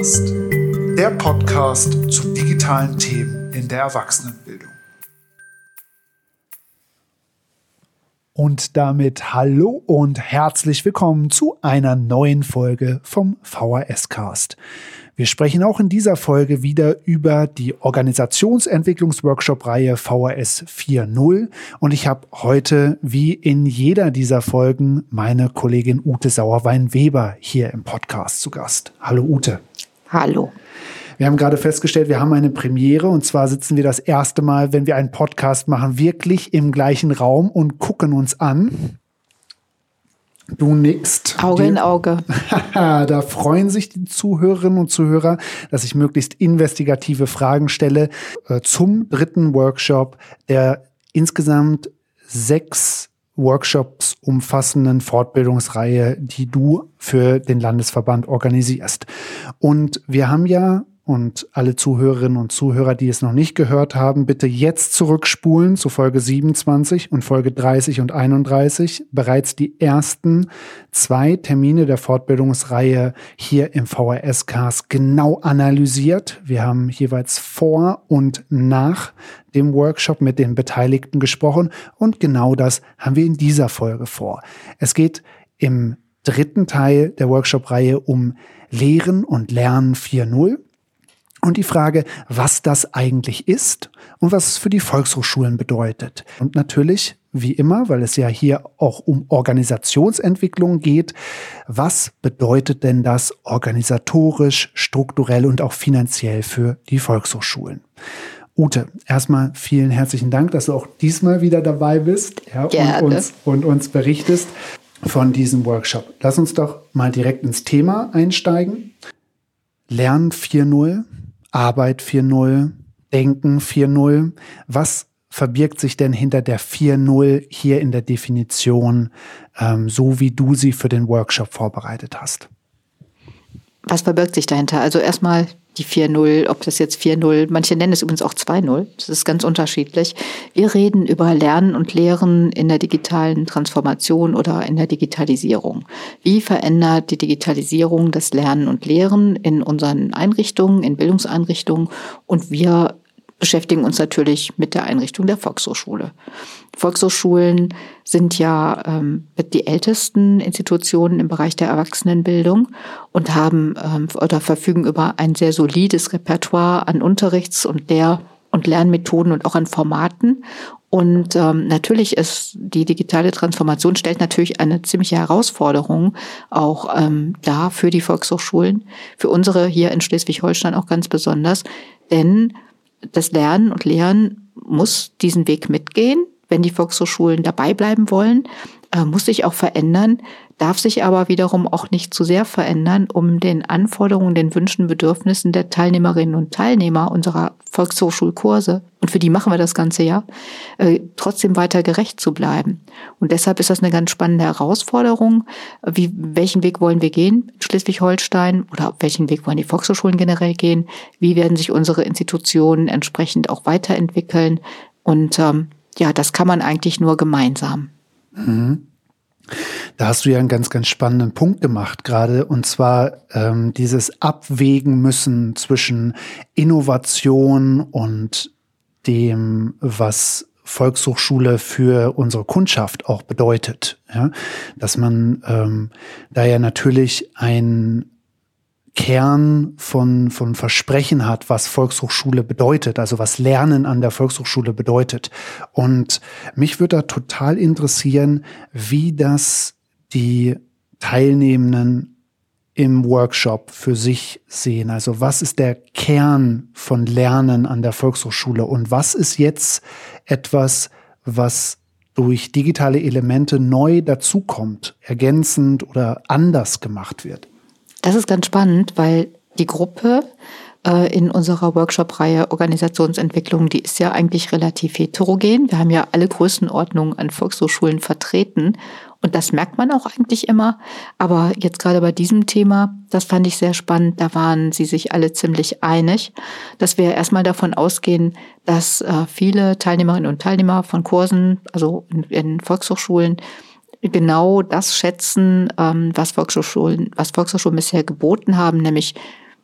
Ecast, der Podcast zu digitalen Themen in der Erwachsenenbildung. Und damit hallo und herzlich willkommen zu einer neuen Folge vom VHS Cast. Wir sprechen auch in dieser Folge wieder über die Organisationsentwicklungsworkshop-Reihe VHS 4.0 und ich habe heute, wie in jeder dieser Folgen, meine Kollegin Ute Sauerwein-Weber hier im Podcast zu Gast. Hallo Ute. Hallo. Wir haben gerade festgestellt, wir haben eine Premiere und zwar sitzen wir das erste Mal, wenn wir einen Podcast machen, wirklich im gleichen Raum und gucken uns an. Du nickst. Auge in Auge. da freuen sich die Zuhörerinnen und Zuhörer, dass ich möglichst investigative Fragen stelle äh, zum dritten Workshop der insgesamt sechs Workshops umfassenden Fortbildungsreihe, die du für den Landesverband organisierst. Und wir haben ja und alle Zuhörerinnen und Zuhörer, die es noch nicht gehört haben, bitte jetzt zurückspulen zu Folge 27 und Folge 30 und 31. Bereits die ersten zwei Termine der Fortbildungsreihe hier im VRS-Cast genau analysiert. Wir haben jeweils vor und nach dem Workshop mit den Beteiligten gesprochen und genau das haben wir in dieser Folge vor. Es geht im dritten Teil der Workshop-Reihe um Lehren und Lernen 4.0. Und die Frage, was das eigentlich ist und was es für die Volkshochschulen bedeutet. Und natürlich, wie immer, weil es ja hier auch um Organisationsentwicklung geht, was bedeutet denn das organisatorisch, strukturell und auch finanziell für die Volkshochschulen? Ute, erstmal vielen herzlichen Dank, dass du auch diesmal wieder dabei bist ja, und, uns, und uns berichtest von diesem Workshop. Lass uns doch mal direkt ins Thema einsteigen. Lernen 4.0 Arbeit 4.0, Denken 4.0. Was verbirgt sich denn hinter der 4.0 hier in der Definition, ähm, so wie du sie für den Workshop vorbereitet hast? Was verbirgt sich dahinter? Also erstmal die 4.0, ob das jetzt 4.0, manche nennen es übrigens auch 2.0, das ist ganz unterschiedlich. Wir reden über Lernen und Lehren in der digitalen Transformation oder in der Digitalisierung. Wie verändert die Digitalisierung das Lernen und Lehren in unseren Einrichtungen, in Bildungseinrichtungen und wir beschäftigen uns natürlich mit der Einrichtung der Volkshochschule. Volkshochschulen sind ja ähm, die ältesten Institutionen im Bereich der Erwachsenenbildung und haben ähm, oder verfügen über ein sehr solides Repertoire an Unterrichts- und Lehr- und Lernmethoden und auch an Formaten. Und ähm, natürlich ist die digitale Transformation stellt natürlich eine ziemliche Herausforderung auch ähm, da für die Volkshochschulen, für unsere hier in Schleswig-Holstein auch ganz besonders, denn das Lernen und Lehren muss diesen Weg mitgehen, wenn die Volkshochschulen dabei bleiben wollen, äh, muss sich auch verändern, darf sich aber wiederum auch nicht zu sehr verändern, um den Anforderungen, den Wünschen, Bedürfnissen der Teilnehmerinnen und Teilnehmer unserer Volkshochschulkurse, und für die machen wir das ganze Jahr, äh, trotzdem weiter gerecht zu bleiben. Und deshalb ist das eine ganz spannende Herausforderung. Wie, welchen Weg wollen wir gehen in Schleswig-Holstein oder welchen Weg wollen die Volkshochschulen generell gehen? Wie werden sich unsere Institutionen entsprechend auch weiterentwickeln? Und ähm, ja, das kann man eigentlich nur gemeinsam. Mhm. Da hast du ja einen ganz, ganz spannenden Punkt gemacht gerade, und zwar ähm, dieses Abwägen müssen zwischen Innovation und dem, was Volkshochschule für unsere Kundschaft auch bedeutet. Ja? Dass man ähm, da ja natürlich ein Kern von, von Versprechen hat, was Volkshochschule bedeutet, also was Lernen an der Volkshochschule bedeutet. Und mich würde da total interessieren, wie das die Teilnehmenden im Workshop für sich sehen. Also was ist der Kern von Lernen an der Volkshochschule und was ist jetzt etwas, was durch digitale Elemente neu dazukommt, ergänzend oder anders gemacht wird? Das ist ganz spannend, weil die Gruppe äh, in unserer Workshop-Reihe Organisationsentwicklung, die ist ja eigentlich relativ heterogen. Wir haben ja alle Größenordnungen an Volkshochschulen vertreten und das merkt man auch eigentlich immer. Aber jetzt gerade bei diesem Thema, das fand ich sehr spannend, da waren sie sich alle ziemlich einig, dass wir erstmal davon ausgehen, dass äh, viele Teilnehmerinnen und Teilnehmer von Kursen, also in, in Volkshochschulen, genau das schätzen, ähm, was Volkshochschulen, was Volkshochschulen bisher geboten haben, nämlich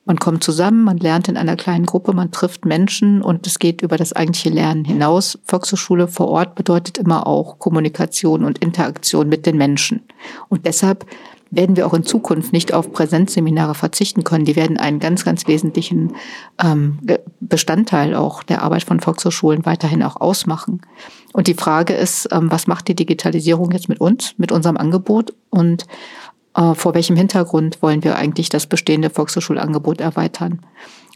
Man kommt zusammen, man lernt in einer kleinen Gruppe, man trifft Menschen und es geht über das eigentliche Lernen hinaus. Volkshochschule vor Ort bedeutet immer auch Kommunikation und Interaktion mit den Menschen. Und deshalb werden wir auch in Zukunft nicht auf Präsenzseminare verzichten können. Die werden einen ganz, ganz wesentlichen ähm, Bestandteil auch der Arbeit von Volkshochschulen weiterhin auch ausmachen. Und die Frage ist, ähm, was macht die Digitalisierung jetzt mit uns, mit unserem Angebot und äh, vor welchem Hintergrund wollen wir eigentlich das bestehende Volkshochschulangebot erweitern.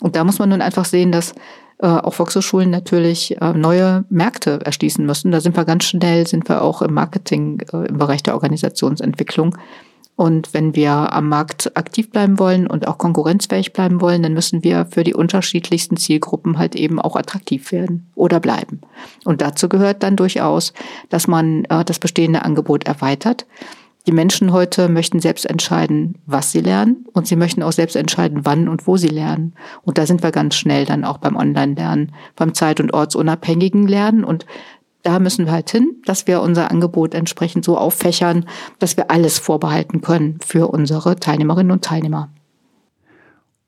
Und da muss man nun einfach sehen, dass äh, auch Volkshochschulen natürlich äh, neue Märkte erschließen müssen. Da sind wir ganz schnell, sind wir auch im Marketing, im Bereich der Organisationsentwicklung. Und wenn wir am Markt aktiv bleiben wollen und auch konkurrenzfähig bleiben wollen, dann müssen wir für die unterschiedlichsten Zielgruppen halt eben auch attraktiv werden oder bleiben. Und dazu gehört dann durchaus, dass man äh, das bestehende Angebot erweitert. Die Menschen heute möchten selbst entscheiden, was sie lernen und sie möchten auch selbst entscheiden, wann und wo sie lernen. Und da sind wir ganz schnell dann auch beim Online-Lernen, beim zeit- und ortsunabhängigen Lernen. Und da müssen wir halt hin, dass wir unser Angebot entsprechend so auffächern, dass wir alles vorbehalten können für unsere Teilnehmerinnen und Teilnehmer.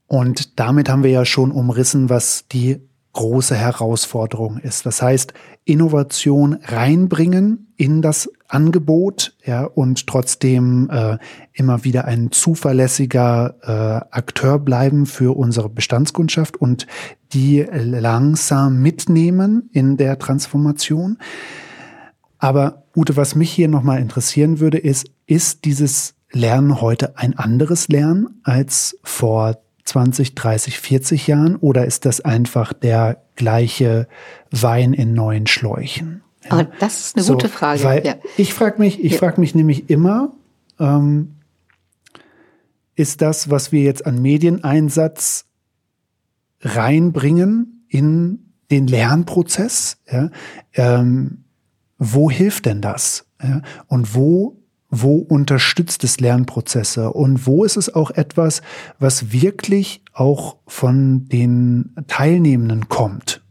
Und damit haben wir ja schon umrissen, was die große Herausforderung ist. Das heißt, Innovation reinbringen in das Angebot, ja, und trotzdem äh, immer wieder ein zuverlässiger äh, Akteur bleiben für unsere Bestandskundschaft und die langsam mitnehmen in der Transformation. Aber Ute, was mich hier nochmal interessieren würde, ist, ist dieses Lernen heute ein anderes Lernen als vor 20, 30, 40 Jahren oder ist das einfach der gleiche Wein in neuen Schläuchen? Ja. Aber das ist eine so, gute Frage. Weil ja. Ich frage mich, ich ja. frage mich nämlich immer, ähm, ist das, was wir jetzt an Medieneinsatz reinbringen in den Lernprozess, ja, ähm, wo hilft denn das? Ja? Und wo wo unterstützt es Lernprozesse und wo ist es auch etwas, was wirklich auch von den Teilnehmenden kommt,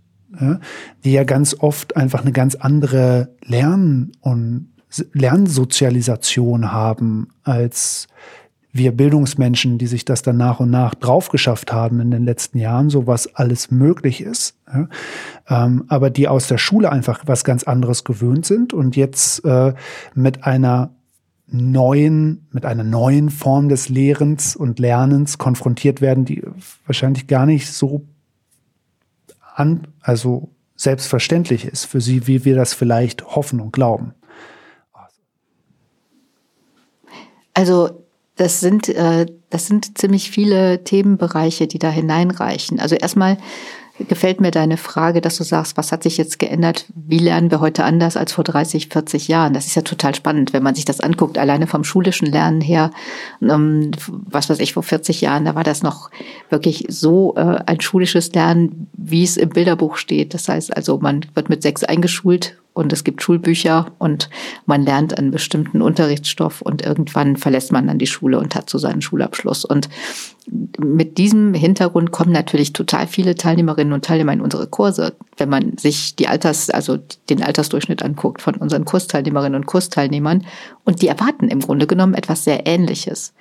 ja, die ja ganz oft einfach eine ganz andere Lern- und Lernsozialisation haben als wir Bildungsmenschen, die sich das dann nach und nach draufgeschafft haben in den letzten Jahren, so was alles möglich ist, ja, ähm, aber die aus der Schule einfach was ganz anderes gewöhnt sind und jetzt äh, mit einer neuen, mit einer neuen Form des Lehrens und Lernens konfrontiert werden, die wahrscheinlich gar nicht so an, also selbstverständlich ist für sie, wie wir das vielleicht hoffen und glauben. Also das sind, äh, das sind ziemlich viele Themenbereiche, die da hineinreichen. Also erstmal gefällt mir deine Frage, dass du sagst, was hat sich jetzt geändert? Wie lernen wir heute anders als vor 30, 40 Jahren? Das ist ja total spannend, wenn man sich das anguckt, alleine vom schulischen Lernen her. Ähm, was weiß ich, vor 40 Jahren, da war das noch wirklich so äh, ein schulisches Lernen, wie es im Bilderbuch steht. Das heißt also, man wird mit sechs eingeschult und es gibt Schulbücher und man lernt einen bestimmten Unterrichtsstoff und irgendwann verlässt man dann die Schule und hat so seinen Schulabschluss. Und mit diesem Hintergrund kommen natürlich total viele Teilnehmerinnen und Teilnehmer in unsere Kurse. Wenn man sich die Alters, also den Altersdurchschnitt anguckt von unseren Kursteilnehmerinnen und Kursteilnehmern und die erwarten im Grunde genommen etwas sehr Ähnliches.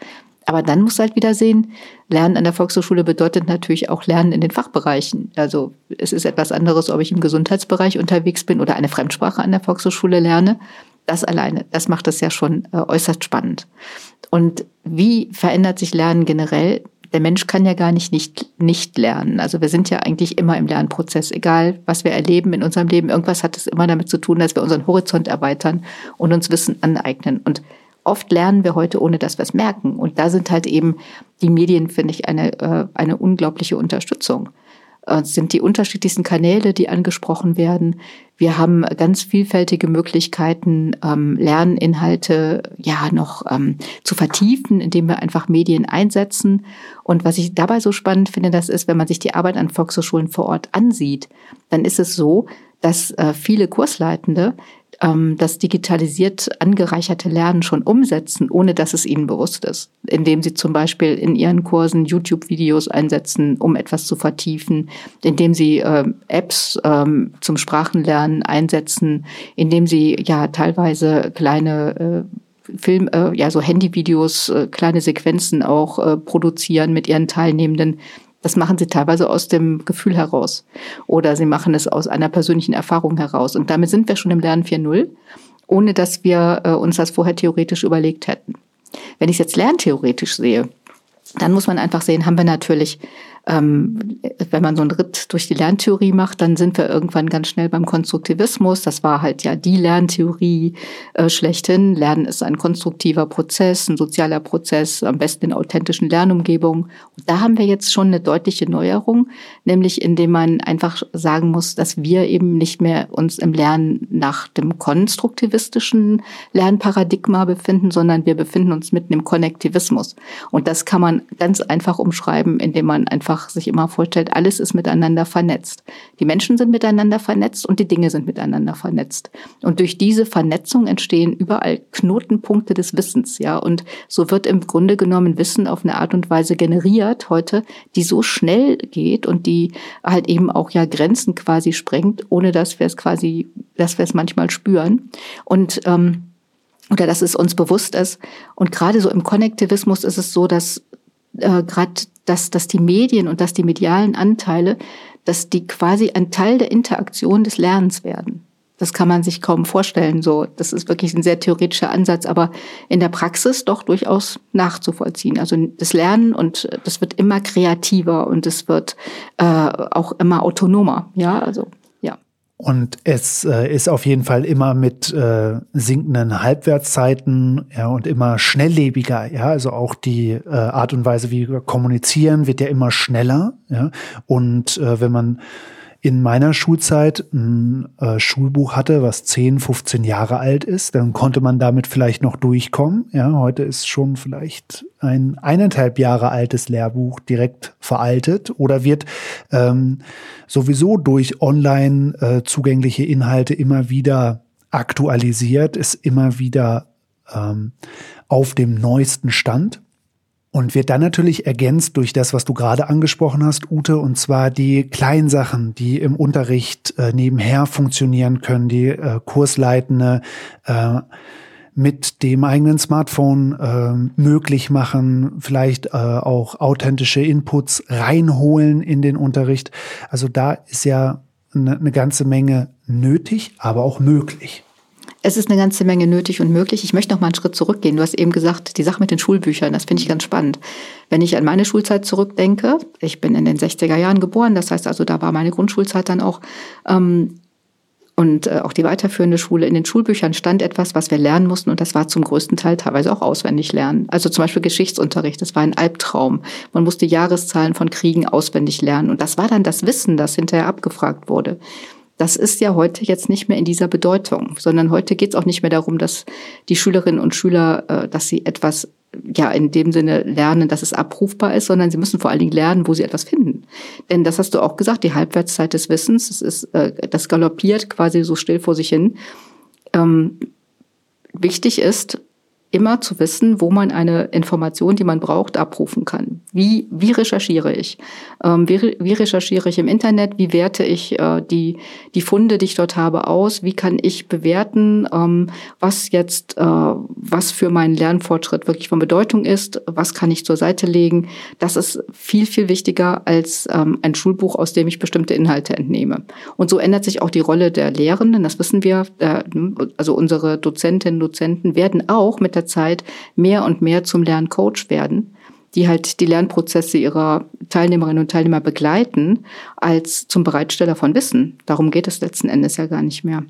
Aber dann muss halt wieder sehen, Lernen an der Volkshochschule bedeutet natürlich auch Lernen in den Fachbereichen. Also es ist etwas anderes, ob ich im Gesundheitsbereich unterwegs bin oder eine Fremdsprache an der Volkshochschule lerne. Das alleine, das macht es ja schon äh, äußerst spannend. Und wie verändert sich Lernen generell? Der Mensch kann ja gar nicht, nicht nicht lernen. Also wir sind ja eigentlich immer im Lernprozess, egal was wir erleben in unserem Leben. Irgendwas hat es immer damit zu tun, dass wir unseren Horizont erweitern und uns Wissen aneignen. Und oft lernen wir heute, ohne dass wir es merken. Und da sind halt eben die Medien, finde ich, eine, äh, eine unglaubliche Unterstützung. Äh, es sind die unterschiedlichsten Kanäle, die angesprochen werden. Wir haben ganz vielfältige Möglichkeiten, ähm, Lerninhalte ja noch ähm, zu vertiefen, indem wir einfach Medien einsetzen. Und was ich dabei so spannend finde, das ist, wenn man sich die Arbeit an Volkshochschulen vor Ort ansieht, dann ist es so, dass äh, viele Kursleitende ähm, das digitalisiert angereicherte Lernen schon umsetzen, ohne dass es ihnen bewusst ist. Indem sie zum Beispiel in ihren Kursen YouTube-Videos einsetzen, um etwas zu vertiefen, indem sie äh, Apps ähm, zum Sprachenlernen einsetzen, indem sie ja teilweise kleine äh, Film, äh, ja, so Handyvideos, äh, kleine Sequenzen auch äh, produzieren mit ihren Teilnehmenden. Das machen sie teilweise aus dem Gefühl heraus. Oder sie machen es aus einer persönlichen Erfahrung heraus. Und damit sind wir schon im Lernen 4.0, ohne dass wir äh, uns das vorher theoretisch überlegt hätten. Wenn ich es jetzt lerntheoretisch sehe, dann muss man einfach sehen, haben wir natürlich ähm, wenn man so einen Ritt durch die Lerntheorie macht, dann sind wir irgendwann ganz schnell beim Konstruktivismus. Das war halt ja die Lerntheorie äh, schlechthin. Lernen ist ein konstruktiver Prozess, ein sozialer Prozess, am besten in authentischen Lernumgebungen. Und da haben wir jetzt schon eine deutliche Neuerung, nämlich indem man einfach sagen muss, dass wir eben nicht mehr uns im Lernen nach dem konstruktivistischen Lernparadigma befinden, sondern wir befinden uns mitten im Konnektivismus. Und das kann man ganz einfach umschreiben, indem man einfach einfach sich immer vorstellt, alles ist miteinander vernetzt. Die Menschen sind miteinander vernetzt und die Dinge sind miteinander vernetzt. Und durch diese Vernetzung entstehen überall Knotenpunkte des Wissens, ja. Und so wird im Grunde genommen Wissen auf eine Art und Weise generiert heute, die so schnell geht und die halt eben auch ja Grenzen quasi sprengt, ohne dass wir es quasi, dass wir es manchmal spüren. Und ähm, oder dass es uns bewusst ist. Und gerade so im Konnektivismus ist es so, dass äh, gerade dass, dass die Medien und dass die medialen Anteile, dass die quasi ein Teil der Interaktion des Lernens werden. Das kann man sich kaum vorstellen. So, das ist wirklich ein sehr theoretischer Ansatz, aber in der Praxis doch durchaus nachzuvollziehen. Also das Lernen und das wird immer kreativer und es wird äh, auch immer autonomer. Ja, also und es äh, ist auf jeden Fall immer mit äh, sinkenden Halbwertszeiten ja, und immer schnelllebiger. Ja, also auch die äh, Art und Weise, wie wir kommunizieren, wird ja immer schneller. Ja, und äh, wenn man in meiner Schulzeit ein äh, Schulbuch hatte, was 10, 15 Jahre alt ist, dann konnte man damit vielleicht noch durchkommen. Ja, heute ist schon vielleicht ein eineinhalb Jahre altes Lehrbuch direkt veraltet oder wird ähm, sowieso durch online äh, zugängliche Inhalte immer wieder aktualisiert, ist immer wieder ähm, auf dem neuesten Stand und wird dann natürlich ergänzt durch das, was du gerade angesprochen hast, Ute, und zwar die kleinen Sachen, die im Unterricht äh, nebenher funktionieren können, die äh, Kursleitende äh, mit dem eigenen Smartphone äh, möglich machen, vielleicht äh, auch authentische Inputs reinholen in den Unterricht. Also da ist ja eine, eine ganze Menge nötig, aber auch möglich. Es ist eine ganze Menge nötig und möglich. Ich möchte noch mal einen Schritt zurückgehen. Du hast eben gesagt, die Sache mit den Schulbüchern, das finde ich ganz spannend. Wenn ich an meine Schulzeit zurückdenke, ich bin in den 60er Jahren geboren, das heißt also, da war meine Grundschulzeit dann auch. Ähm, und äh, auch die weiterführende Schule. In den Schulbüchern stand etwas, was wir lernen mussten und das war zum größten Teil teilweise auch auswendig lernen. Also zum Beispiel Geschichtsunterricht, das war ein Albtraum. Man musste Jahreszahlen von Kriegen auswendig lernen und das war dann das Wissen, das hinterher abgefragt wurde. Das ist ja heute jetzt nicht mehr in dieser Bedeutung, sondern heute geht es auch nicht mehr darum, dass die Schülerinnen und Schüler, äh, dass sie etwas ja in dem Sinne lernen, dass es abrufbar ist, sondern sie müssen vor allen Dingen lernen, wo sie etwas finden. Denn das hast du auch gesagt, die Halbwertszeit des Wissens, das ist, äh, das galoppiert quasi so still vor sich hin. Ähm, wichtig ist, immer zu wissen, wo man eine Information, die man braucht, abrufen kann. Wie, wie recherchiere ich? Ähm, wie, wie recherchiere ich im Internet? Wie werte ich äh, die, die Funde, die ich dort habe, aus? Wie kann ich bewerten, ähm, was jetzt, äh, was für meinen Lernfortschritt wirklich von Bedeutung ist? Was kann ich zur Seite legen? Das ist viel, viel wichtiger als ähm, ein Schulbuch, aus dem ich bestimmte Inhalte entnehme. Und so ändert sich auch die Rolle der Lehrenden. Das wissen wir. Äh, also unsere Dozentinnen und Dozenten werden auch mit der der Zeit mehr und mehr zum Lerncoach werden, die halt die Lernprozesse ihrer Teilnehmerinnen und Teilnehmer begleiten, als zum Bereitsteller von Wissen. Darum geht es letzten Endes ja gar nicht mehr.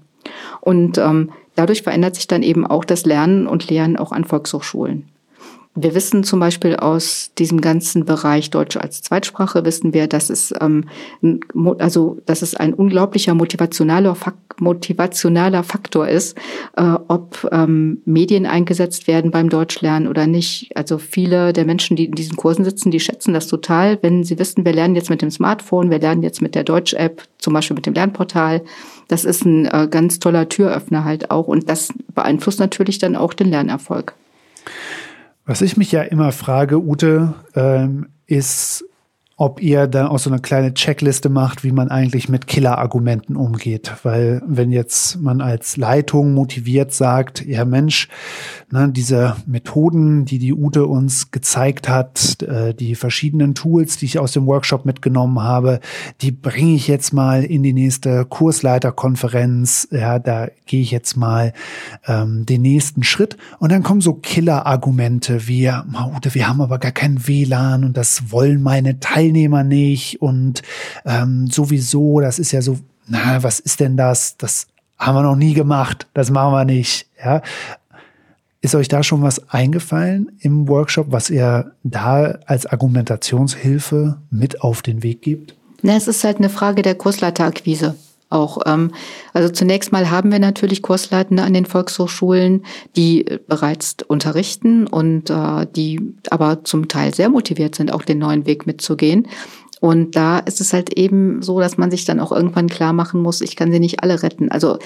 Und ähm, dadurch verändert sich dann eben auch das Lernen und Lehren auch an Volkshochschulen. Wir wissen zum Beispiel aus diesem ganzen Bereich Deutsch als Zweitsprache, wissen wir, dass es, ähm, also, dass es ein unglaublicher motivationaler, motivationaler Faktor ist, äh, ob ähm, Medien eingesetzt werden beim Deutschlernen oder nicht. Also viele der Menschen, die in diesen Kursen sitzen, die schätzen das total, wenn sie wissen, wir lernen jetzt mit dem Smartphone, wir lernen jetzt mit der Deutsch-App, zum Beispiel mit dem Lernportal. Das ist ein äh, ganz toller Türöffner halt auch und das beeinflusst natürlich dann auch den Lernerfolg. Was ich mich ja immer frage, Ute, ähm, ist, ob ihr da auch so eine kleine Checkliste macht, wie man eigentlich mit Killer-Argumenten umgeht. Weil wenn jetzt man als Leitung motiviert sagt, ja Mensch, ne, diese Methoden, die die Ute uns gezeigt hat, äh, die verschiedenen Tools, die ich aus dem Workshop mitgenommen habe, die bringe ich jetzt mal in die nächste Kursleiterkonferenz. Ja, da gehe ich jetzt mal ähm, den nächsten Schritt. Und dann kommen so Killer-Argumente wie, Ute, wir haben aber gar kein WLAN und das wollen meine Teilnehmer nicht und ähm, sowieso, das ist ja so, na, was ist denn das? Das haben wir noch nie gemacht, das machen wir nicht. Ja, ist euch da schon was eingefallen im Workshop, was ihr da als Argumentationshilfe mit auf den Weg gibt? Na, es ist halt eine Frage der Kursleiterakquise auch. Ähm, also zunächst mal haben wir natürlich Kursleitende an den Volkshochschulen, die bereits unterrichten und äh, die aber zum Teil sehr motiviert sind, auch den neuen Weg mitzugehen. Und da ist es halt eben so, dass man sich dann auch irgendwann klar machen muss, ich kann sie nicht alle retten. Also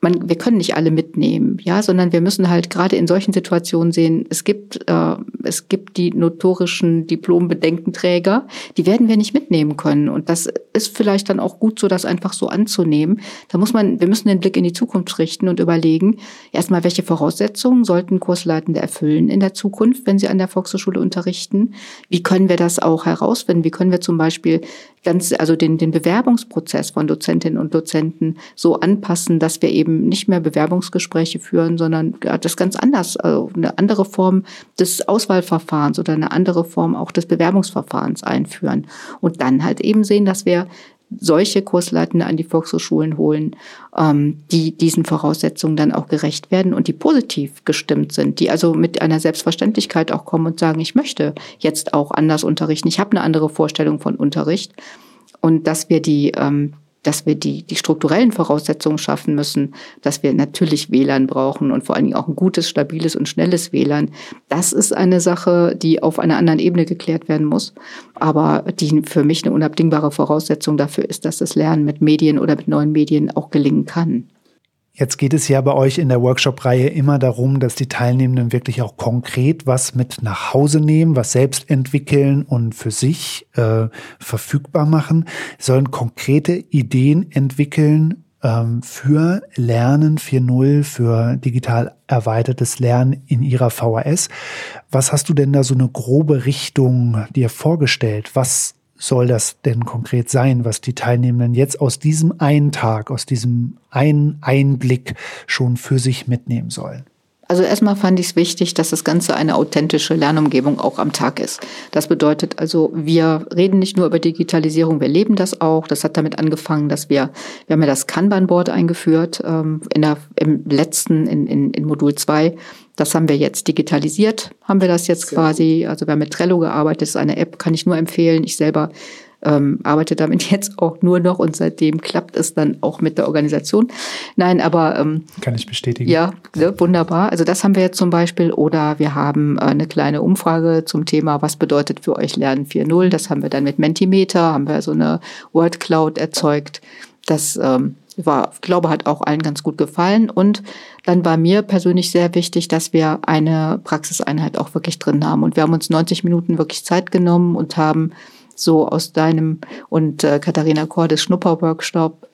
man, wir können nicht alle mitnehmen, ja, sondern wir müssen halt gerade in solchen Situationen sehen, es gibt, äh, es gibt die notorischen Diplombedenkenträger, die werden wir nicht mitnehmen können. Und das ist vielleicht dann auch gut so, das einfach so anzunehmen. Da muss man, wir müssen den Blick in die Zukunft richten und überlegen, erstmal, welche Voraussetzungen sollten Kursleitende erfüllen in der Zukunft, wenn sie an der Volkshochschule unterrichten? Wie können wir das auch herausfinden? Wie können wir zum Beispiel ganz, also den, den Bewerbungsprozess von Dozentinnen und Dozenten so anpassen, dass wir eben nicht mehr Bewerbungsgespräche führen, sondern das ganz anders, also eine andere Form des Auswahlverfahrens oder eine andere Form auch des Bewerbungsverfahrens einführen. Und dann halt eben sehen, dass wir solche Kursleitende an die Volkshochschulen holen, ähm, die diesen Voraussetzungen dann auch gerecht werden und die positiv gestimmt sind, die also mit einer Selbstverständlichkeit auch kommen und sagen, ich möchte jetzt auch anders unterrichten, ich habe eine andere Vorstellung von Unterricht und dass wir die ähm, dass wir die, die strukturellen Voraussetzungen schaffen müssen, dass wir natürlich WLAN brauchen und vor allen Dingen auch ein gutes, stabiles und schnelles WLAN. Das ist eine Sache, die auf einer anderen Ebene geklärt werden muss, aber die für mich eine unabdingbare Voraussetzung dafür ist, dass das Lernen mit Medien oder mit neuen Medien auch gelingen kann. Jetzt geht es ja bei euch in der Workshop-Reihe immer darum, dass die Teilnehmenden wirklich auch konkret was mit nach Hause nehmen, was selbst entwickeln und für sich äh, verfügbar machen, sollen konkrete Ideen entwickeln ähm, für Lernen 4.0, für digital erweitertes Lernen in ihrer VHS. Was hast du denn da so eine grobe Richtung dir vorgestellt? Was soll das denn konkret sein, was die Teilnehmenden jetzt aus diesem einen Tag, aus diesem einen Einblick schon für sich mitnehmen sollen? Also erstmal fand ich es wichtig, dass das Ganze eine authentische Lernumgebung auch am Tag ist. Das bedeutet also, wir reden nicht nur über Digitalisierung, wir leben das auch. Das hat damit angefangen, dass wir, wir haben ja das Kanban-Board eingeführt ähm, in der, im letzten, in, in, in Modul 2 das haben wir jetzt digitalisiert, haben wir das jetzt quasi. Also wir haben mit Trello gearbeitet, das ist eine App, kann ich nur empfehlen. Ich selber ähm, arbeite damit jetzt auch nur noch und seitdem klappt es dann auch mit der Organisation. Nein, aber ähm, kann ich bestätigen. Ja, ne, wunderbar. Also das haben wir jetzt zum Beispiel oder wir haben äh, eine kleine Umfrage zum Thema, was bedeutet für euch Lernen 4.0. Das haben wir dann mit Mentimeter, haben wir so eine Word Cloud erzeugt. Das ähm, war, glaube, hat auch allen ganz gut gefallen. Und dann war mir persönlich sehr wichtig, dass wir eine Praxiseinheit auch wirklich drin haben. Und wir haben uns 90 Minuten wirklich Zeit genommen und haben so aus deinem und äh, Katharina Cordes Schnupperworkshop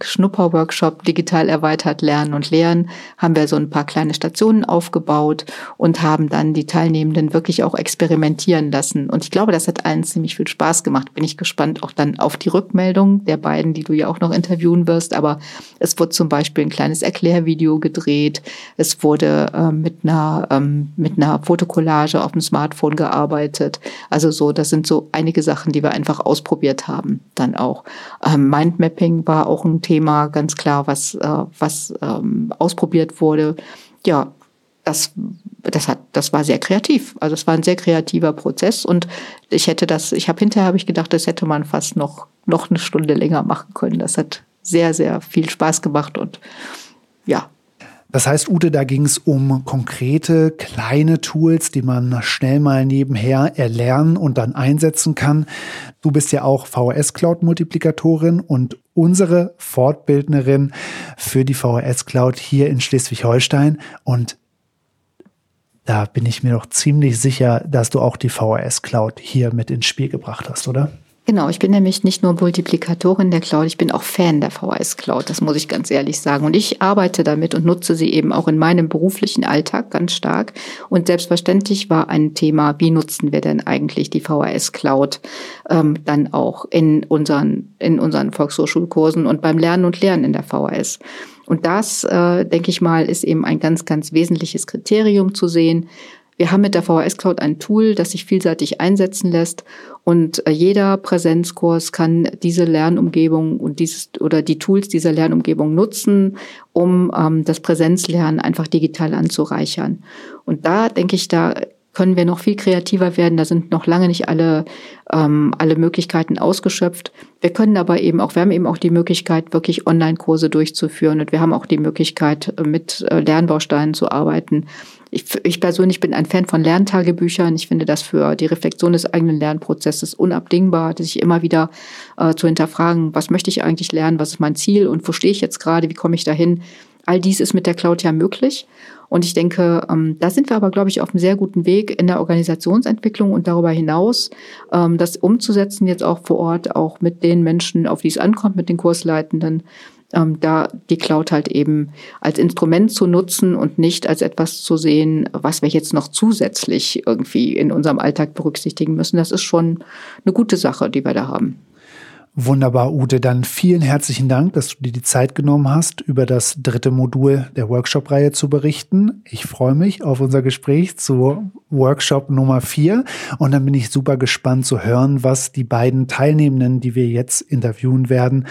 Schnupperworkshop digital erweitert lernen und lehren, haben wir so ein paar kleine Stationen aufgebaut und haben dann die Teilnehmenden wirklich auch experimentieren lassen. Und ich glaube, das hat allen ziemlich viel Spaß gemacht. Bin ich gespannt auch dann auf die Rückmeldung der beiden, die du ja auch noch interviewen wirst. Aber es wurde zum Beispiel ein kleines Erklärvideo gedreht. Es wurde äh, mit einer, ähm, mit einer Fotokollage auf dem Smartphone gearbeitet. Also so, das sind so einige Sachen, die wir einfach ausprobiert haben dann auch. Ähm, Mindmapping war auch ein Thema, ganz klar, was, äh, was ähm, ausprobiert wurde. Ja, das, das hat, das war sehr kreativ. Also es war ein sehr kreativer Prozess und ich hätte das, ich habe hinterher habe ich gedacht, das hätte man fast noch, noch eine Stunde länger machen können. Das hat sehr, sehr viel Spaß gemacht und ja, das heißt, Ute, da ging es um konkrete kleine Tools, die man schnell mal nebenher erlernen und dann einsetzen kann. Du bist ja auch VHS Cloud Multiplikatorin und unsere Fortbildnerin für die VHS Cloud hier in Schleswig-Holstein. Und da bin ich mir doch ziemlich sicher, dass du auch die VHS Cloud hier mit ins Spiel gebracht hast, oder? Genau, ich bin nämlich nicht nur Multiplikatorin der Cloud, ich bin auch Fan der VHS Cloud, das muss ich ganz ehrlich sagen. Und ich arbeite damit und nutze sie eben auch in meinem beruflichen Alltag ganz stark. Und selbstverständlich war ein Thema, wie nutzen wir denn eigentlich die VHS Cloud ähm, dann auch in unseren, in unseren Volkshochschulkursen und beim Lernen und Lernen in der VHS. Und das, äh, denke ich mal, ist eben ein ganz, ganz wesentliches Kriterium zu sehen. Wir haben mit der VHS Cloud ein Tool, das sich vielseitig einsetzen lässt und äh, jeder Präsenzkurs kann diese Lernumgebung und dieses oder die Tools dieser Lernumgebung nutzen, um ähm, das Präsenzlernen einfach digital anzureichern. Und da denke ich, da können wir noch viel kreativer werden. Da sind noch lange nicht alle, ähm, alle Möglichkeiten ausgeschöpft. Wir können aber eben auch, wir haben eben auch die Möglichkeit, wirklich Online-Kurse durchzuführen und wir haben auch die Möglichkeit, mit äh, Lernbausteinen zu arbeiten. Ich, ich persönlich bin ein Fan von Lerntagebüchern. Ich finde das für die Reflexion des eigenen Lernprozesses unabdingbar, sich immer wieder äh, zu hinterfragen, was möchte ich eigentlich lernen, was ist mein Ziel und wo stehe ich jetzt gerade, wie komme ich dahin. All dies ist mit der Cloud ja möglich. Und ich denke, ähm, da sind wir aber, glaube ich, auf einem sehr guten Weg in der Organisationsentwicklung und darüber hinaus, ähm, das umzusetzen, jetzt auch vor Ort, auch mit den Menschen, auf die es ankommt, mit den Kursleitenden, ähm, da die Cloud halt eben als Instrument zu nutzen und nicht als etwas zu sehen, was wir jetzt noch zusätzlich irgendwie in unserem Alltag berücksichtigen müssen. Das ist schon eine gute Sache, die wir da haben. Wunderbar, Ute. Dann vielen herzlichen Dank, dass du dir die Zeit genommen hast, über das dritte Modul der Workshop-Reihe zu berichten. Ich freue mich auf unser Gespräch zu Workshop Nummer vier. Und dann bin ich super gespannt zu hören, was die beiden Teilnehmenden, die wir jetzt interviewen werden,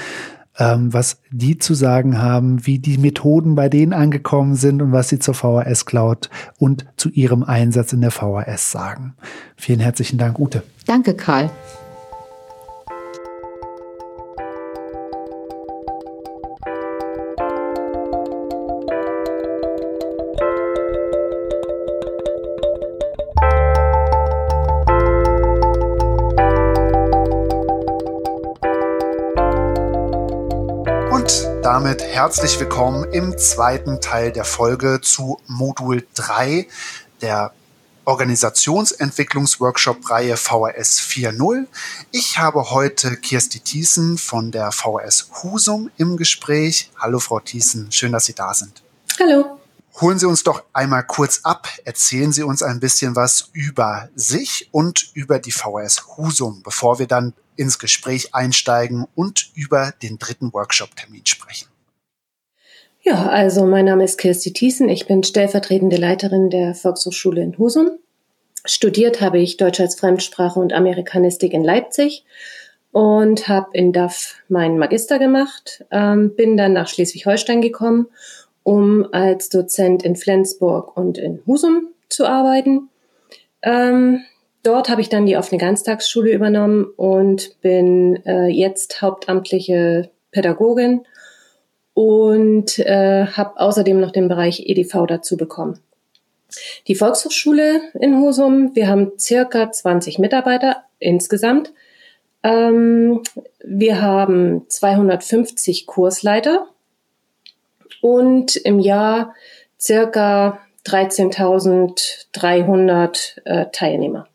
ähm, was die zu sagen haben, wie die Methoden bei denen angekommen sind und was sie zur VHS Cloud und zu ihrem Einsatz in der VHS sagen. Vielen herzlichen Dank, Ute. Danke, Karl. Damit herzlich willkommen im zweiten Teil der Folge zu Modul 3 der Organisationsentwicklungsworkshop-Reihe VHS 4.0. Ich habe heute Kirsti Thiessen von der VHS Husum im Gespräch. Hallo Frau Thiessen, schön, dass Sie da sind. Hallo. Holen Sie uns doch einmal kurz ab. Erzählen Sie uns ein bisschen was über sich und über die VHS Husum, bevor wir dann ins Gespräch einsteigen und über den dritten Workshop-Termin sprechen. Ja, also mein Name ist Kirsti Thiessen. Ich bin stellvertretende Leiterin der Volkshochschule in Husum. Studiert habe ich Deutsch als Fremdsprache und Amerikanistik in Leipzig und habe in DAF meinen Magister gemacht. Ähm, bin dann nach Schleswig-Holstein gekommen, um als Dozent in Flensburg und in Husum zu arbeiten. Ähm, Dort habe ich dann die offene Ganztagsschule übernommen und bin äh, jetzt hauptamtliche Pädagogin und äh, habe außerdem noch den Bereich EDV dazu bekommen. Die Volkshochschule in Husum, wir haben circa 20 Mitarbeiter insgesamt. Ähm, wir haben 250 Kursleiter und im Jahr circa 13.300 äh, Teilnehmer.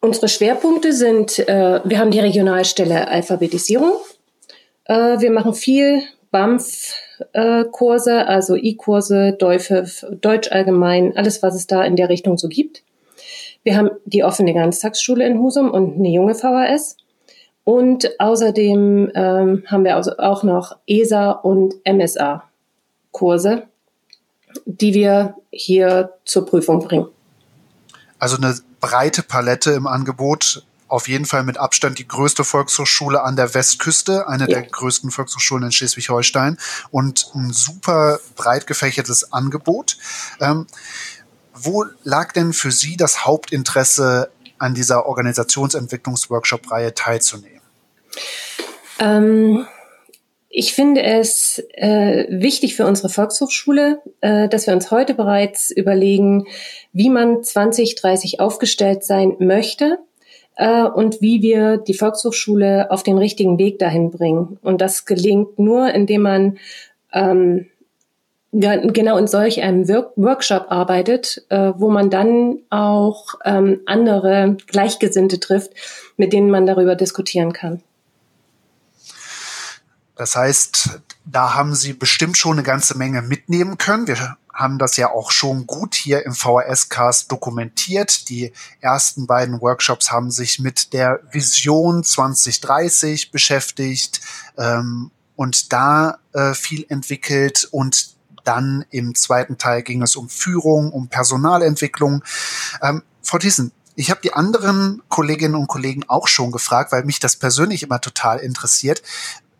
Unsere Schwerpunkte sind, äh, wir haben die Regionalstelle Alphabetisierung. Äh, wir machen viel BAMF-Kurse, äh, also I-Kurse, Deutsch allgemein, alles, was es da in der Richtung so gibt. Wir haben die offene Ganztagsschule in Husum und eine junge VHS. Und außerdem ähm, haben wir also auch noch ESA und MSA-Kurse, die wir hier zur Prüfung bringen. Also eine breite Palette im Angebot. Auf jeden Fall mit Abstand die größte Volkshochschule an der Westküste, eine ja. der größten Volkshochschulen in Schleswig-Holstein und ein super breit gefächertes Angebot. Ähm, wo lag denn für Sie das Hauptinteresse, an dieser Organisationsentwicklungsworkshop-Reihe teilzunehmen? Ähm, ich finde es äh, wichtig für unsere Volkshochschule, äh, dass wir uns heute bereits überlegen, wie man 2030 aufgestellt sein möchte äh, und wie wir die Volkshochschule auf den richtigen Weg dahin bringen. Und das gelingt nur, indem man ähm, genau in solch einem Work Workshop arbeitet, äh, wo man dann auch ähm, andere Gleichgesinnte trifft, mit denen man darüber diskutieren kann. Das heißt, da haben Sie bestimmt schon eine ganze Menge mitnehmen können. Wir haben das ja auch schon gut hier im VHS-Cast dokumentiert. Die ersten beiden Workshops haben sich mit der Vision 2030 beschäftigt ähm, und da äh, viel entwickelt und dann im zweiten Teil ging es um Führung, um Personalentwicklung. Ähm, Frau Thyssen, ich habe die anderen Kolleginnen und Kollegen auch schon gefragt, weil mich das persönlich immer total interessiert.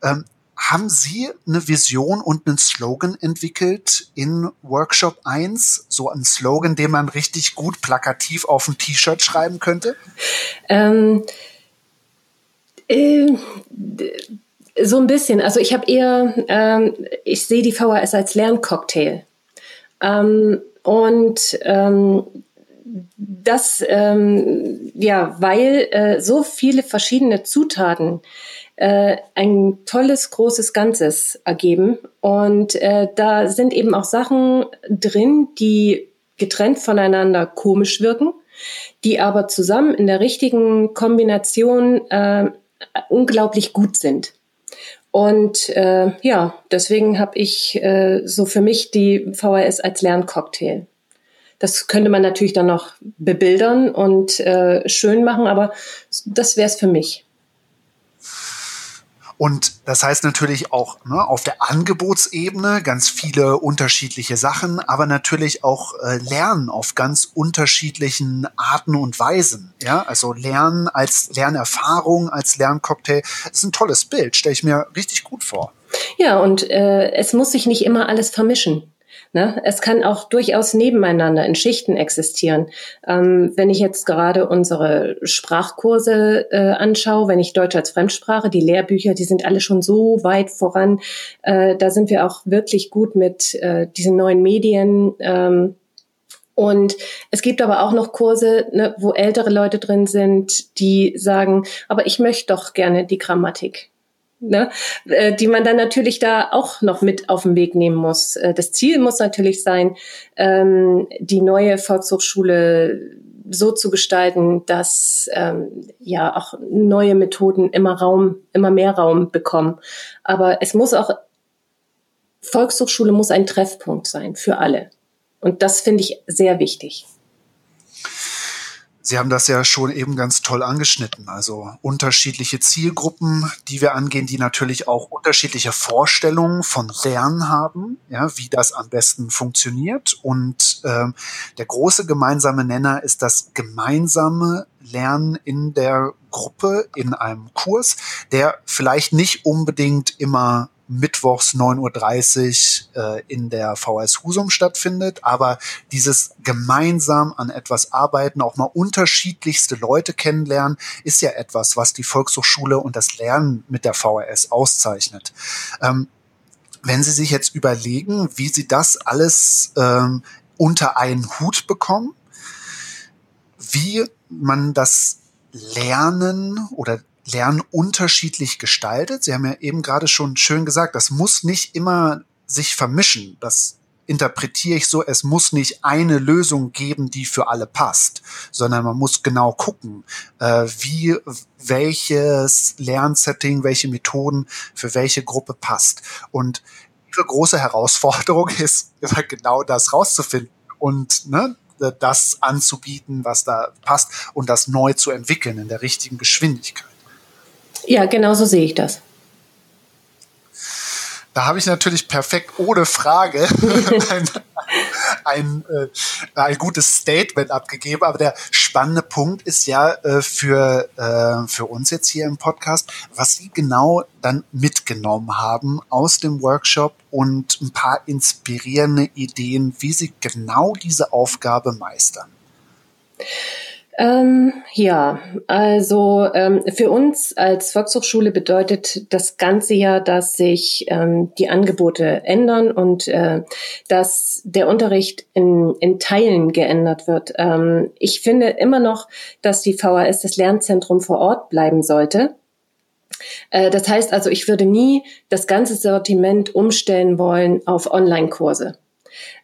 Ähm, haben Sie eine Vision und einen Slogan entwickelt in Workshop 1? So ein Slogan, den man richtig gut plakativ auf ein T-Shirt schreiben könnte? Ähm, äh, so ein bisschen. Also ich habe eher, ähm, ich sehe die VHS als Lerncocktail. Ähm, und ähm, das, ähm, ja, weil äh, so viele verschiedene Zutaten äh, ein tolles, großes Ganzes ergeben. Und äh, da sind eben auch Sachen drin, die getrennt voneinander komisch wirken, die aber zusammen in der richtigen Kombination äh, unglaublich gut sind. Und äh, ja, deswegen habe ich äh, so für mich die VHS als Lerncocktail. Das könnte man natürlich dann noch bebildern und äh, schön machen, aber das wäre es für mich. Und das heißt natürlich auch ne, auf der Angebotsebene ganz viele unterschiedliche Sachen, aber natürlich auch äh, Lernen auf ganz unterschiedlichen Arten und Weisen. Ja, also Lernen als Lernerfahrung, als Lerncocktail, ist ein tolles Bild, stelle ich mir richtig gut vor. Ja, und äh, es muss sich nicht immer alles vermischen. Ne? Es kann auch durchaus nebeneinander in Schichten existieren. Ähm, wenn ich jetzt gerade unsere Sprachkurse äh, anschaue, wenn ich Deutsch als Fremdsprache, die Lehrbücher, die sind alle schon so weit voran. Äh, da sind wir auch wirklich gut mit äh, diesen neuen Medien. Ähm, und es gibt aber auch noch Kurse, ne, wo ältere Leute drin sind, die sagen, aber ich möchte doch gerne die Grammatik ne, äh, die man dann natürlich da auch noch mit auf den Weg nehmen muss. Äh, das Ziel muss natürlich sein, ähm, die neue Volkshochschule so zu gestalten, dass ähm, ja auch neue Methoden immer Raum, immer mehr Raum bekommen. Aber es muss auch Volkshochschule muss ein Treffpunkt sein für alle. Und das finde ich sehr wichtig. Sie haben das ja schon eben ganz toll angeschnitten. Also unterschiedliche Zielgruppen, die wir angehen, die natürlich auch unterschiedliche Vorstellungen von Lernen haben, ja, wie das am besten funktioniert. Und ähm, der große gemeinsame Nenner ist das gemeinsame Lernen in der Gruppe, in einem Kurs, der vielleicht nicht unbedingt immer mittwochs 9.30 Uhr äh, in der VS Husum stattfindet. Aber dieses gemeinsam an etwas arbeiten, auch mal unterschiedlichste Leute kennenlernen, ist ja etwas, was die Volkshochschule und das Lernen mit der VHS auszeichnet. Ähm, wenn Sie sich jetzt überlegen, wie Sie das alles ähm, unter einen Hut bekommen, wie man das Lernen oder Lernen unterschiedlich gestaltet. Sie haben ja eben gerade schon schön gesagt, das muss nicht immer sich vermischen. Das interpretiere ich so, es muss nicht eine Lösung geben, die für alle passt, sondern man muss genau gucken, äh, wie welches Lernsetting, welche Methoden für welche Gruppe passt. Und ihre große Herausforderung ist genau das rauszufinden und ne, das anzubieten, was da passt und das neu zu entwickeln in der richtigen Geschwindigkeit. Ja, genau so sehe ich das. Da habe ich natürlich perfekt ohne Frage ein, ein, äh, ein, gutes Statement abgegeben. Aber der spannende Punkt ist ja äh, für, äh, für uns jetzt hier im Podcast, was Sie genau dann mitgenommen haben aus dem Workshop und ein paar inspirierende Ideen, wie Sie genau diese Aufgabe meistern. Ähm, ja, also ähm, für uns als Volkshochschule bedeutet das Ganze ja, dass sich ähm, die Angebote ändern und äh, dass der Unterricht in, in Teilen geändert wird. Ähm, ich finde immer noch, dass die VHS das Lernzentrum vor Ort bleiben sollte. Äh, das heißt also, ich würde nie das ganze Sortiment umstellen wollen auf Online-Kurse.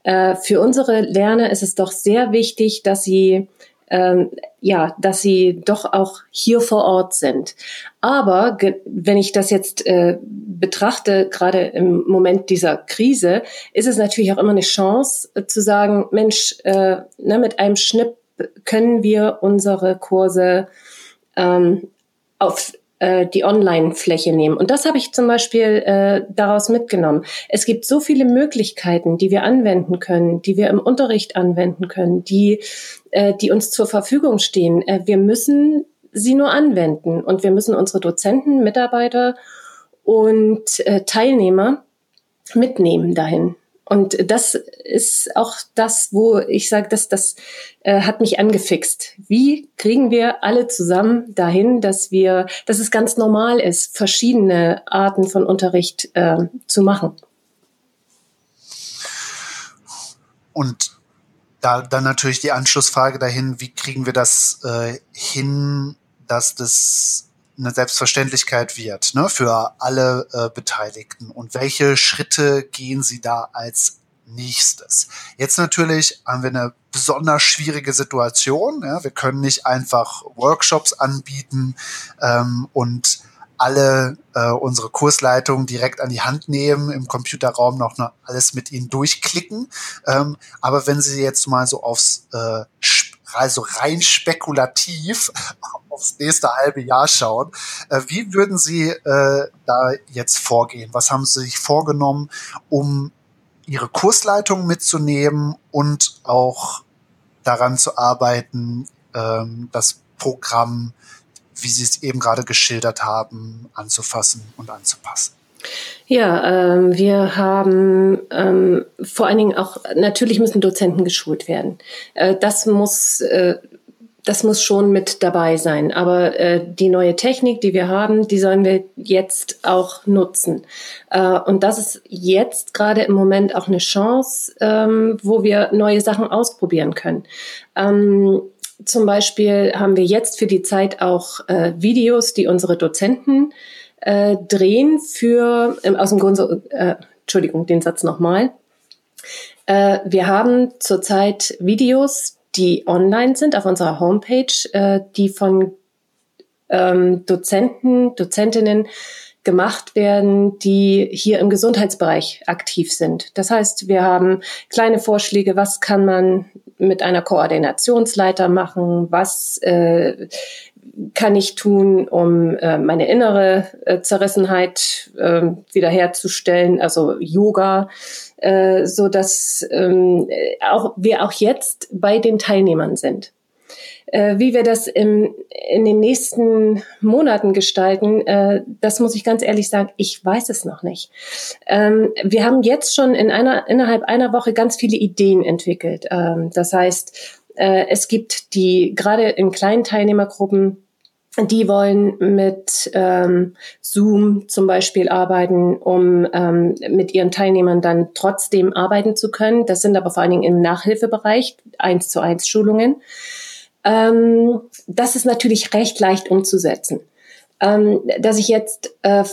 Äh, für unsere Lerner ist es doch sehr wichtig, dass sie ähm, ja, dass sie doch auch hier vor Ort sind. Aber wenn ich das jetzt äh, betrachte, gerade im Moment dieser Krise, ist es natürlich auch immer eine Chance äh, zu sagen, Mensch, äh, ne, mit einem Schnipp können wir unsere Kurse ähm, auf äh, die Online-Fläche nehmen. Und das habe ich zum Beispiel äh, daraus mitgenommen. Es gibt so viele Möglichkeiten, die wir anwenden können, die wir im Unterricht anwenden können, die, äh, die uns zur Verfügung stehen. Äh, wir müssen sie nur anwenden und wir müssen unsere Dozenten, Mitarbeiter und äh, Teilnehmer mitnehmen dahin. Und das ist auch das, wo ich sage, dass das hat mich angefixt. Wie kriegen wir alle zusammen dahin, dass wir, dass es ganz normal ist, verschiedene Arten von Unterricht äh, zu machen? Und da dann natürlich die Anschlussfrage dahin, wie kriegen wir das äh, hin, dass das eine Selbstverständlichkeit wird ne, für alle äh, Beteiligten und welche Schritte gehen Sie da als nächstes? Jetzt natürlich haben wir eine besonders schwierige Situation. Ja, wir können nicht einfach Workshops anbieten ähm, und alle äh, unsere Kursleitungen direkt an die Hand nehmen, im Computerraum noch alles mit ihnen durchklicken. Ähm, aber wenn Sie jetzt mal so aufs äh, also rein spekulativ aufs nächste halbe Jahr schauen. Äh, wie würden Sie äh, da jetzt vorgehen? Was haben Sie sich vorgenommen, um Ihre Kursleitung mitzunehmen und auch daran zu arbeiten, ähm, das Programm, wie Sie es eben gerade geschildert haben, anzufassen und anzupassen? Ja, ähm, wir haben ähm, vor allen Dingen auch, natürlich müssen Dozenten geschult werden. Äh, das muss, äh, das muss schon mit dabei sein. Aber äh, die neue Technik, die wir haben, die sollen wir jetzt auch nutzen. Äh, und das ist jetzt gerade im Moment auch eine Chance, ähm, wo wir neue Sachen ausprobieren können. Ähm, zum Beispiel haben wir jetzt für die Zeit auch äh, Videos, die unsere Dozenten äh, drehen für, äh, aus dem Grund, äh, Entschuldigung, den Satz nochmal. Äh, wir haben zurzeit Videos, die online sind auf unserer Homepage, äh, die von ähm, Dozenten, Dozentinnen gemacht werden, die hier im Gesundheitsbereich aktiv sind. Das heißt, wir haben kleine Vorschläge, was kann man mit einer Koordinationsleiter machen, was äh, kann ich tun, um äh, meine innere äh, Zerrissenheit äh, wiederherzustellen, also Yoga, äh, so dass ähm, auch wir auch jetzt bei den Teilnehmern sind. Äh, wie wir das im, in den nächsten Monaten gestalten, äh, das muss ich ganz ehrlich sagen, ich weiß es noch nicht. Ähm, wir haben jetzt schon in einer, innerhalb einer Woche ganz viele Ideen entwickelt. Ähm, das heißt, äh, es gibt die gerade in kleinen Teilnehmergruppen die wollen mit ähm, Zoom zum Beispiel arbeiten, um ähm, mit ihren Teilnehmern dann trotzdem arbeiten zu können. Das sind aber vor allen Dingen im Nachhilfebereich, eins zu eins Schulungen. Ähm, das ist natürlich recht leicht umzusetzen. Ähm, dass ich jetzt äh,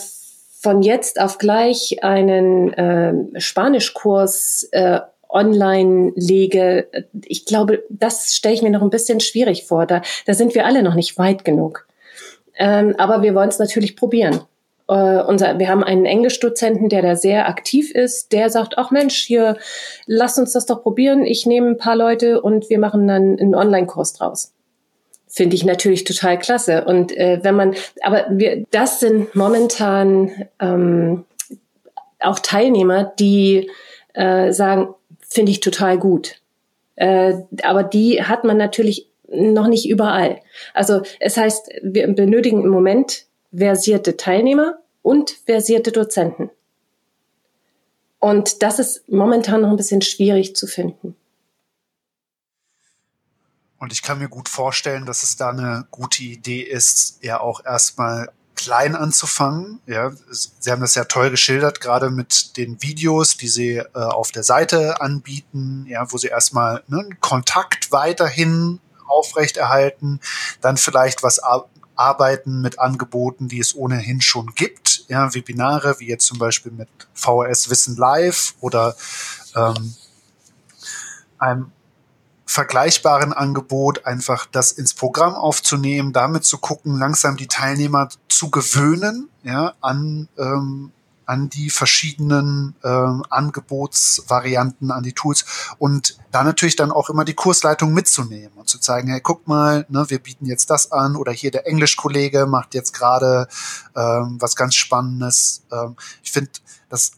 von jetzt auf gleich einen äh, Spanischkurs äh, online lege, ich glaube, das stelle ich mir noch ein bisschen schwierig vor. Da, da sind wir alle noch nicht weit genug. Ähm, aber wir wollen es natürlich probieren. Äh, unser, wir haben einen Englischdozenten, der da sehr aktiv ist, der sagt, ach Mensch, hier, lass uns das doch probieren. Ich nehme ein paar Leute und wir machen dann einen Online-Kurs draus. Finde ich natürlich total klasse. Und äh, wenn man, aber wir, das sind momentan ähm, auch Teilnehmer, die äh, sagen, finde ich total gut. Äh, aber die hat man natürlich noch nicht überall. Also es heißt, wir benötigen im Moment versierte Teilnehmer und versierte Dozenten. Und das ist momentan noch ein bisschen schwierig zu finden. Und ich kann mir gut vorstellen, dass es da eine gute Idee ist, ja auch erstmal klein anzufangen. Ja, Sie haben das ja toll geschildert, gerade mit den Videos, die Sie äh, auf der Seite anbieten, ja, wo Sie erstmal ne, Kontakt weiterhin aufrechterhalten, dann vielleicht was arbeiten mit Angeboten, die es ohnehin schon gibt. Ja, Webinare, wie jetzt zum Beispiel mit VHS Wissen Live oder ähm, einem vergleichbaren Angebot einfach das ins Programm aufzunehmen, damit zu gucken, langsam die Teilnehmer zu gewöhnen, ja, an ähm, an die verschiedenen ähm, Angebotsvarianten, an die Tools und da natürlich dann auch immer die Kursleitung mitzunehmen und zu zeigen, hey, guck mal, ne, wir bieten jetzt das an oder hier der Englischkollege macht jetzt gerade ähm, was ganz Spannendes. Ähm, ich finde, das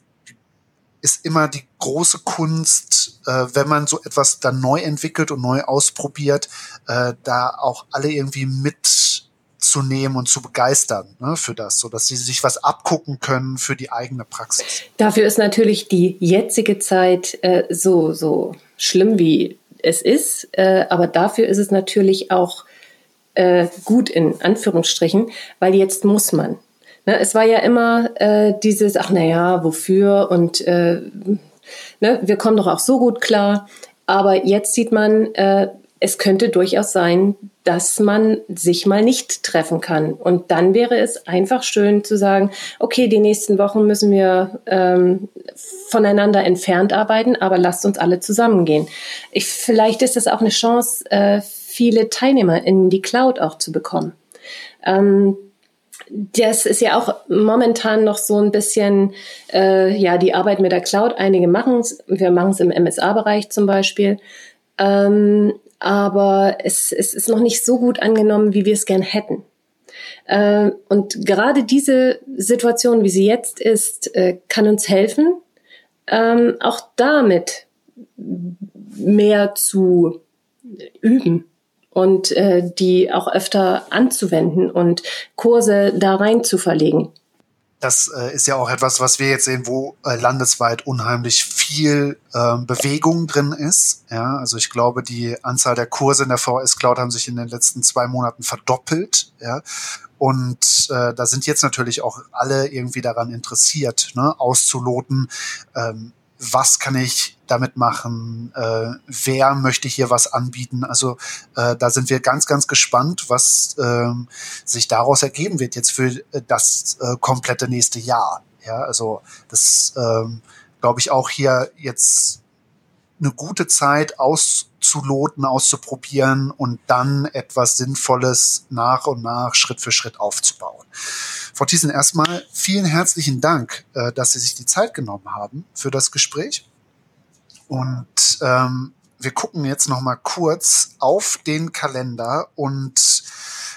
ist immer die große Kunst, äh, wenn man so etwas dann neu entwickelt und neu ausprobiert, äh, da auch alle irgendwie mit zu nehmen und zu begeistern ne, für das, so dass sie sich was abgucken können für die eigene Praxis. Dafür ist natürlich die jetzige Zeit äh, so so schlimm wie es ist, äh, aber dafür ist es natürlich auch äh, gut in Anführungsstrichen, weil jetzt muss man. Ne, es war ja immer äh, dieses, ach naja, wofür und äh, ne, wir kommen doch auch so gut klar. Aber jetzt sieht man, äh, es könnte durchaus sein, dass man sich mal nicht treffen kann. Und dann wäre es einfach schön zu sagen, okay, die nächsten Wochen müssen wir ähm, voneinander entfernt arbeiten, aber lasst uns alle zusammengehen. Ich, vielleicht ist es auch eine Chance, äh, viele Teilnehmer in die Cloud auch zu bekommen. Ähm, das ist ja auch momentan noch so ein bisschen, äh, ja, die Arbeit mit der Cloud. Einige machen es, wir machen es im MSA-Bereich zum Beispiel. Ähm, aber es, es ist noch nicht so gut angenommen, wie wir es gern hätten. Äh, und gerade diese Situation, wie sie jetzt ist, äh, kann uns helfen, ähm, auch damit mehr zu üben und äh, die auch öfter anzuwenden und Kurse da rein zu verlegen das äh, ist ja auch etwas, was wir jetzt sehen, wo äh, landesweit unheimlich viel äh, Bewegung drin ist. Ja, also ich glaube, die Anzahl der Kurse in der VS Cloud haben sich in den letzten zwei Monaten verdoppelt. Ja, und äh, da sind jetzt natürlich auch alle irgendwie daran interessiert, ne, auszuloten, ähm, was kann ich damit machen, äh, wer möchte hier was anbieten. Also äh, da sind wir ganz, ganz gespannt, was äh, sich daraus ergeben wird jetzt für äh, das äh, komplette nächste Jahr. Ja, also das ähm, glaube ich auch hier jetzt eine gute Zeit auszuloten, auszuprobieren und dann etwas Sinnvolles nach und nach Schritt für Schritt aufzubauen. Frau Thiessen, erstmal vielen herzlichen Dank, äh, dass Sie sich die Zeit genommen haben für das Gespräch. Und ähm, wir gucken jetzt noch mal kurz auf den Kalender und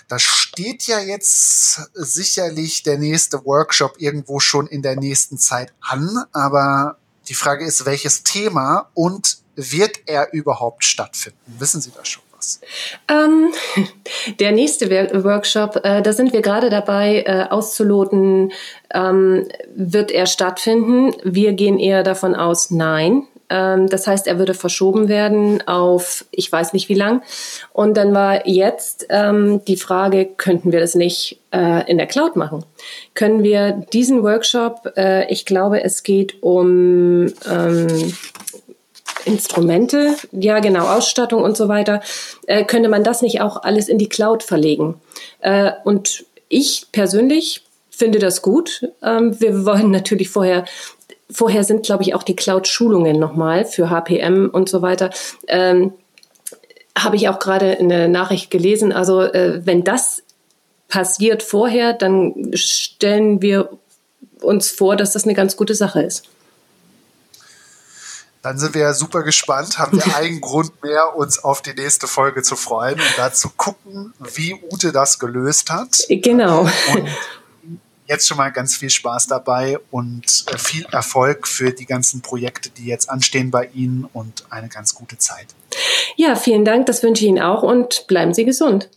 da steht ja jetzt sicherlich der nächste Workshop irgendwo schon in der nächsten Zeit an, aber die Frage ist, welches Thema und wird er überhaupt stattfinden? Wissen Sie das schon? was? Ähm, der nächste Workshop, äh, da sind wir gerade dabei äh, auszuloten, ähm, wird er stattfinden. Wir gehen eher davon aus, nein. Ähm, das heißt, er würde verschoben werden auf ich weiß nicht wie lang. Und dann war jetzt ähm, die Frage, könnten wir das nicht äh, in der Cloud machen? Können wir diesen Workshop, äh, ich glaube, es geht um ähm, Instrumente, ja genau, Ausstattung und so weiter, äh, könnte man das nicht auch alles in die Cloud verlegen? Äh, und ich persönlich finde das gut. Ähm, wir wollen natürlich vorher Vorher sind, glaube ich, auch die Cloud-Schulungen nochmal für HPM und so weiter. Ähm, Habe ich auch gerade eine Nachricht gelesen. Also äh, wenn das passiert vorher, dann stellen wir uns vor, dass das eine ganz gute Sache ist. Dann sind wir ja super gespannt, haben wir einen Grund mehr, uns auf die nächste Folge zu freuen und da zu gucken, wie Ute das gelöst hat. Genau. Und jetzt schon mal ganz viel Spaß dabei und äh, viel Erfolg für die ganzen Projekte, die jetzt anstehen bei Ihnen und eine ganz gute Zeit. Ja, vielen Dank, das wünsche ich Ihnen auch und bleiben Sie gesund.